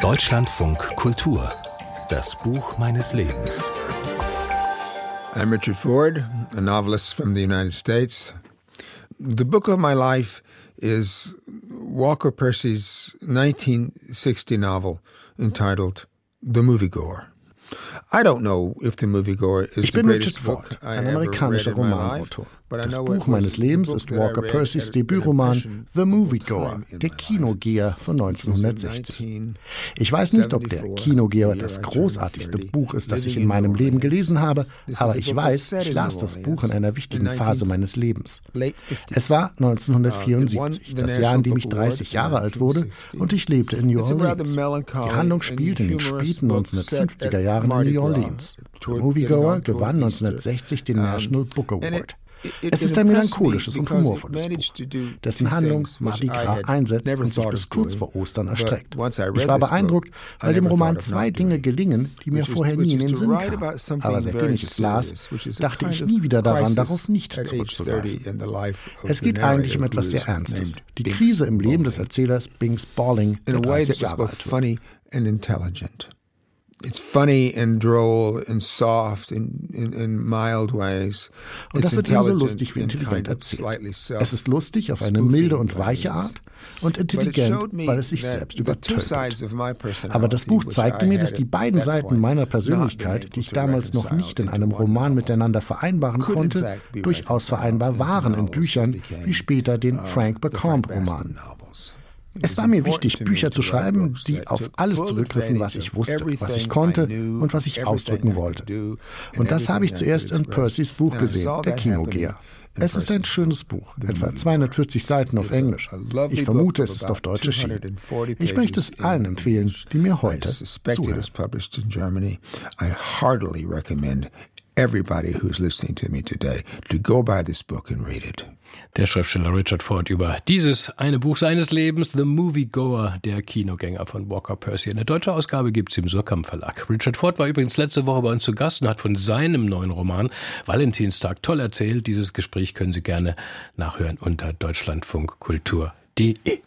Deutschlandfunk Kultur. Das Buch meines Lebens. I'm Richard Ford, a novelist from the United States. The book of my life is Walker Percy's 1960 novel entitled The Moviegoer. Ich bin Richard Ford, ein amerikanischer Romanautor. Das Buch meines Lebens ist Walker Percys Debütroman The Moviegoer, der Kinogeher von 1960. Ich weiß nicht, ob der Kinogeher das großartigste Buch ist, das ich in meinem Leben gelesen habe, aber ich weiß, ich las das Buch in einer wichtigen Phase meines Lebens. Es war 1974, das Jahr, in dem ich 30 Jahre alt wurde und ich lebte in New Orleans. Die Handlung spielt in den späten 1950er Jahren in New Orleans. The Moviegoer gewann 1960 den National Book Award. Es ist ein melancholisches und humorvolles Buch, dessen Handlung Mardi Gras einsetzt und sich bis kurz vor Ostern erstreckt. Ich war beeindruckt, weil dem Roman zwei Dinge gelingen, die mir vorher nie in den Sinn kamen. Aber seitdem ich es las, dachte ich nie wieder daran, darauf nicht zurückzugreifen. Es geht eigentlich um etwas sehr Ernstes. Die Krise im Leben des Erzählers Bing Spalling, der 30 Jahre alt wird. It's funny and droll and soft in, in, in mild ways. Und das wird ebenso lustig wie intelligent erzählt. Es ist lustig auf eine milde und weiche Art und intelligent, weil es sich selbst übertönt. Aber das Buch zeigte mir, dass die beiden Seiten meiner Persönlichkeit, die ich damals noch nicht in einem Roman miteinander vereinbaren konnte, durchaus vereinbar waren in Büchern wie später den Frank Bacombe-Romanen. Es war mir wichtig, Bücher zu schreiben, die auf alles zurückgriffen, was ich wusste, was ich konnte und was ich ausdrücken wollte. Und das habe ich zuerst in Percys Buch gesehen, der Kinogeher. Es ist ein schönes Buch, etwa 240 Seiten auf Englisch. Ich vermute, es ist auf Deutsch erschienen. Ich möchte es allen empfehlen, die mir heute zuhören everybody who's listening to me today to go buy this book and read it. Der Schriftsteller Richard Ford über dieses eine Buch seines Lebens, The Moviegoer, der Kinogänger von Walker Percy. Eine deutsche Ausgabe gibt es im Surkamp Verlag. Richard Ford war übrigens letzte Woche bei uns zu Gast und hat von seinem neuen Roman Valentinstag toll erzählt. Dieses Gespräch können Sie gerne nachhören unter deutschlandfunkkultur.de.